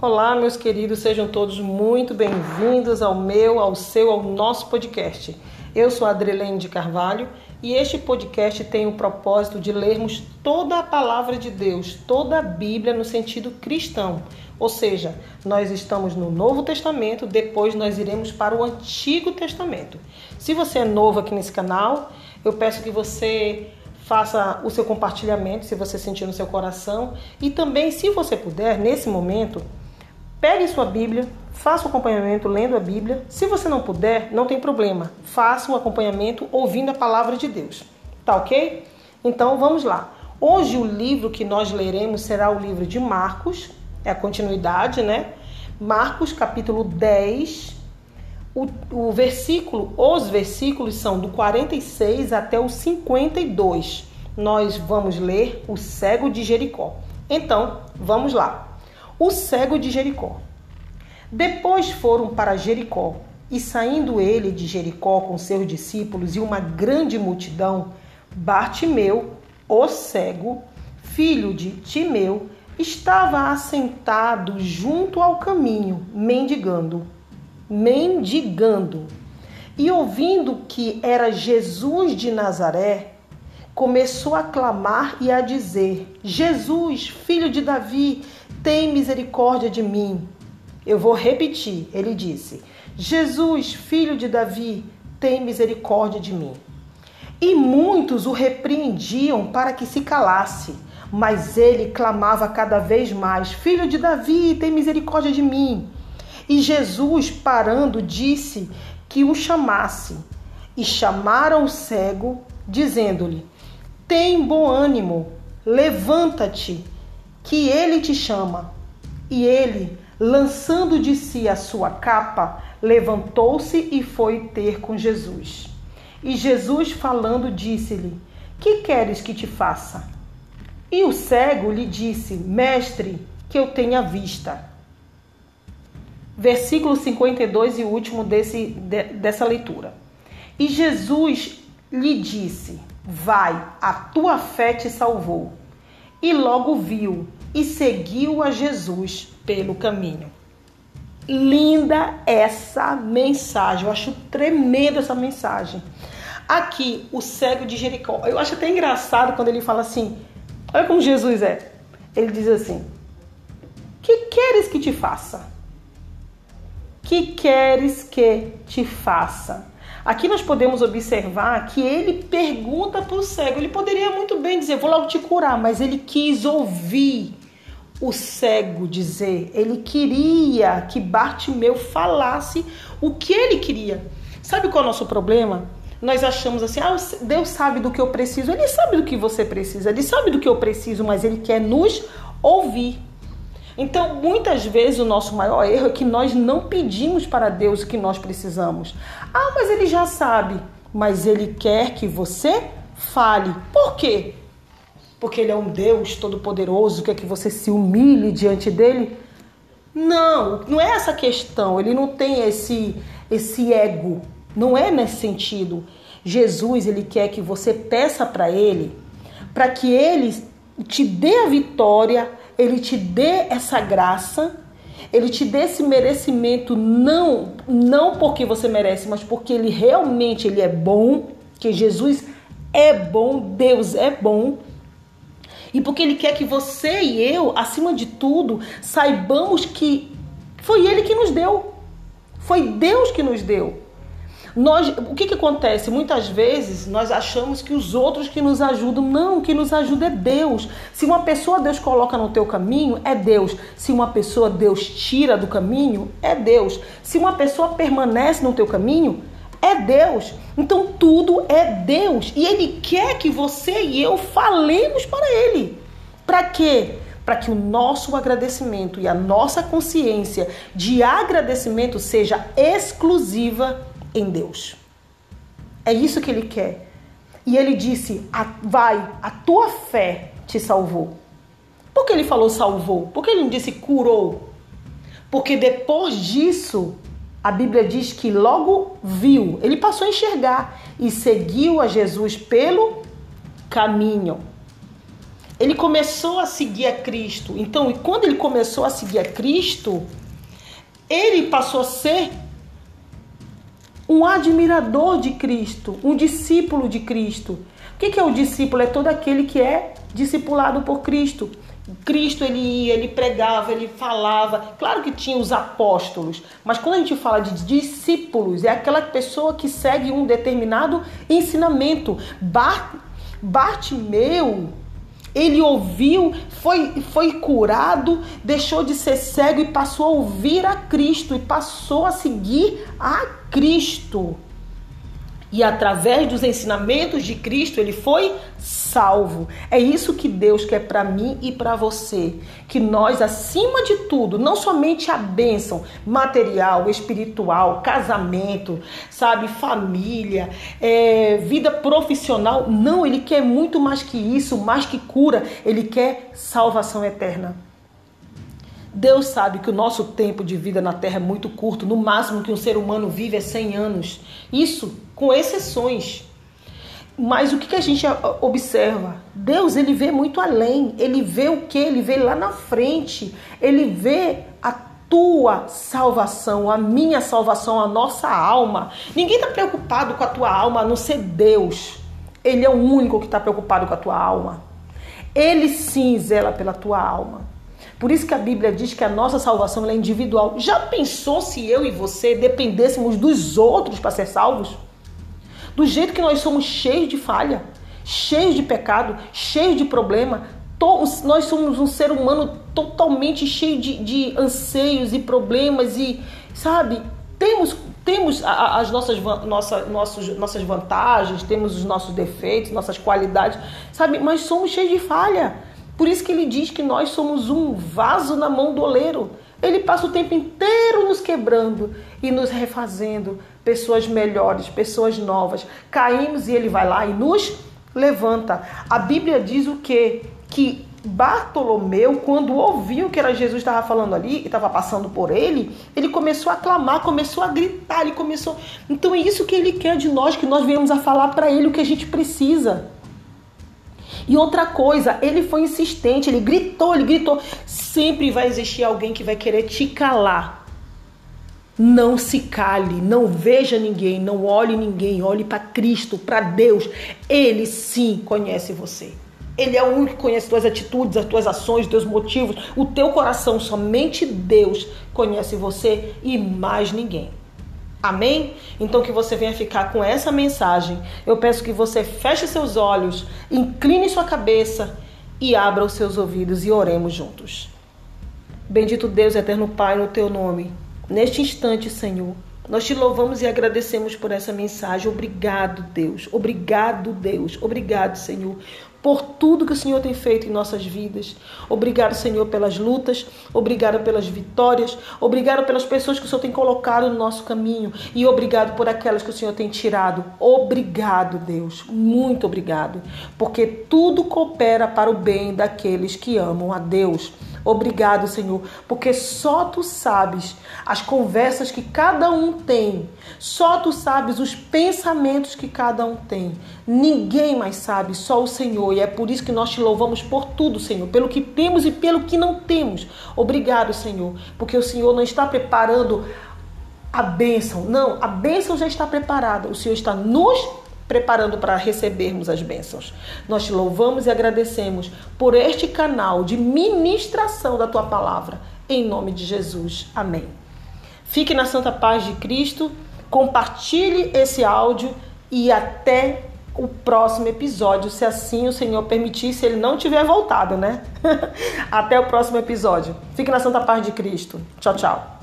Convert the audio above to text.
Olá, meus queridos, sejam todos muito bem-vindos ao meu, ao seu, ao nosso podcast. Eu sou Adrelene de Carvalho e este podcast tem o propósito de lermos toda a palavra de Deus, toda a Bíblia no sentido cristão. Ou seja, nós estamos no Novo Testamento, depois nós iremos para o Antigo Testamento. Se você é novo aqui nesse canal, eu peço que você faça o seu compartilhamento, se você sentir no seu coração, e também, se você puder, nesse momento, Pegue sua Bíblia, faça o acompanhamento lendo a Bíblia. Se você não puder, não tem problema. Faça o acompanhamento ouvindo a palavra de Deus. Tá ok? Então vamos lá. Hoje o livro que nós leremos será o livro de Marcos, é a continuidade, né? Marcos capítulo 10. O, o versículo, os versículos são do 46 até o 52. Nós vamos ler o cego de Jericó. Então, vamos lá o cego de Jericó. Depois foram para Jericó, e saindo ele de Jericó com seus discípulos e uma grande multidão, Bartimeu, o cego, filho de Timeu, estava assentado junto ao caminho, mendigando. Mendigando. E ouvindo que era Jesus de Nazaré, começou a clamar e a dizer: Jesus, filho de Davi, tem misericórdia de mim. Eu vou repetir. Ele disse: Jesus, filho de Davi, tem misericórdia de mim. E muitos o repreendiam para que se calasse. Mas ele clamava cada vez mais: Filho de Davi, tem misericórdia de mim. E Jesus, parando, disse que o chamasse. E chamaram o cego, dizendo-lhe: Tem bom ânimo, levanta-te que ele te chama. E ele, lançando de si a sua capa, levantou-se e foi ter com Jesus. E Jesus, falando, disse-lhe: Que queres que te faça? E o cego lhe disse: Mestre, que eu tenha vista. Versículo 52 e último desse, de, dessa leitura. E Jesus lhe disse: Vai, a tua fé te salvou. E logo viu e seguiu a Jesus pelo caminho. Linda essa mensagem, eu acho tremenda essa mensagem. Aqui, o cego de Jericó. Eu acho até engraçado quando ele fala assim: olha como Jesus é. Ele diz assim: Que queres que te faça? Que queres que te faça? Aqui nós podemos observar que ele pergunta para o cego. Ele poderia muito bem dizer, vou logo te curar, mas ele quis ouvir o cego dizer. Ele queria que Bartimeu falasse o que ele queria. Sabe qual é o nosso problema? Nós achamos assim, ah, Deus sabe do que eu preciso. Ele sabe do que você precisa. Ele sabe do que eu preciso, mas ele quer nos ouvir. Então, muitas vezes o nosso maior erro é que nós não pedimos para Deus o que nós precisamos. Ah, mas ele já sabe. Mas ele quer que você fale. Por quê? Porque ele é um Deus todo-poderoso, quer que você se humilhe diante dele? Não, não é essa questão. Ele não tem esse esse ego. Não é nesse sentido. Jesus, ele quer que você peça para ele, para que ele te dê a vitória ele te dê essa graça, ele te dê esse merecimento não não porque você merece, mas porque ele realmente ele é bom, que Jesus é bom, Deus é bom. E porque ele quer que você e eu, acima de tudo, saibamos que foi ele que nos deu. Foi Deus que nos deu. Nós, o que, que acontece? Muitas vezes nós achamos que os outros que nos ajudam, não, que nos ajuda é Deus. Se uma pessoa Deus coloca no teu caminho, é Deus. Se uma pessoa Deus tira do caminho, é Deus. Se uma pessoa permanece no teu caminho, é Deus. Então tudo é Deus. E Ele quer que você e eu falemos para Ele. Para quê? Para que o nosso agradecimento e a nossa consciência de agradecimento seja exclusiva em Deus. É isso que ele quer. E ele disse: Vai, a tua fé te salvou. Por que ele falou salvou? Por que ele não disse curou? Porque depois disso, a Bíblia diz que logo viu, ele passou a enxergar e seguiu a Jesus pelo caminho. ele começou a seguir a Cristo. Então, e quando ele começou a seguir a Cristo, ele passou a ser um admirador de Cristo, um discípulo de Cristo. O que é o discípulo? É todo aquele que é discipulado por Cristo. Cristo ele ia, ele pregava, ele falava. Claro que tinha os apóstolos, mas quando a gente fala de discípulos, é aquela pessoa que segue um determinado ensinamento. Bart, Bartimeu, ele ouviu, foi, foi curado, deixou de ser cego e passou a ouvir a Cristo e passou a seguir a Cristo. E através dos ensinamentos de Cristo, ele foi salvo. É isso que Deus quer para mim e para você. Que nós, acima de tudo, não somente a bênção material, espiritual, casamento, sabe, família, é, vida profissional. Não, ele quer muito mais que isso, mais que cura. Ele quer salvação eterna. Deus sabe que o nosso tempo de vida na Terra é muito curto, no máximo que um ser humano vive é 100 anos. Isso com exceções. Mas o que, a gente observa? Deus, ele vê muito além. Ele vê o que? Ele vê lá na frente. Ele vê a tua salvação, a minha salvação, a nossa alma. Ninguém está preocupado com a tua alma a não ser Deus. Ele é o único que está preocupado com a tua alma. Ele sim zela pela tua alma. Por isso que a Bíblia diz que a nossa salvação é individual. Já pensou se eu e você dependêssemos dos outros para ser salvos? Do jeito que nós somos cheios de falha, cheios de pecado, cheios de problema, nós somos um ser humano totalmente cheio de, de anseios e problemas e, sabe, temos temos as nossas, nossa, nossos, nossas vantagens, temos os nossos defeitos, nossas qualidades, sabe? Mas somos cheios de falha. Por isso que ele diz que nós somos um vaso na mão do oleiro. Ele passa o tempo inteiro nos quebrando e nos refazendo pessoas melhores, pessoas novas. Caímos e ele vai lá e nos levanta. A Bíblia diz o quê? Que Bartolomeu, quando ouviu que era Jesus estava falando ali e estava passando por ele, ele começou a clamar, começou a gritar, ele começou. Então é isso que ele quer de nós, que nós venhamos a falar para ele o que a gente precisa. E outra coisa, ele foi insistente, ele gritou, ele gritou. Sempre vai existir alguém que vai querer te calar. Não se cale, não veja ninguém, não olhe ninguém, olhe para Cristo, para Deus. Ele sim conhece você. Ele é o único que conhece tuas atitudes, as tuas ações, os teus motivos, o teu coração. Somente Deus conhece você e mais ninguém. Amém? Então que você venha ficar com essa mensagem. Eu peço que você feche seus olhos, incline sua cabeça e abra os seus ouvidos e oremos juntos. Bendito Deus, eterno Pai, no teu nome. Neste instante, Senhor, nós te louvamos e agradecemos por essa mensagem. Obrigado, Deus. Obrigado, Deus. Obrigado, Senhor por tudo que o Senhor tem feito em nossas vidas. Obrigado, Senhor, pelas lutas, obrigado pelas vitórias, obrigado pelas pessoas que o Senhor tem colocado no nosso caminho e obrigado por aquelas que o Senhor tem tirado. Obrigado, Deus, muito obrigado, porque tudo coopera para o bem daqueles que amam a Deus. Obrigado, Senhor, porque só tu sabes as conversas que cada um tem, só tu sabes os pensamentos que cada um tem. Ninguém mais sabe, só o Senhor, e é por isso que nós te louvamos por tudo, Senhor, pelo que temos e pelo que não temos. Obrigado, Senhor, porque o Senhor não está preparando a bênção, não, a bênção já está preparada, o Senhor está nos preparando para recebermos as bênçãos. Nós te louvamos e agradecemos por este canal de ministração da tua palavra. Em nome de Jesus. Amém. Fique na santa paz de Cristo, compartilhe esse áudio e até o próximo episódio, se assim o Senhor permitir, se ele não tiver voltado, né? até o próximo episódio. Fique na santa paz de Cristo. Tchau, tchau.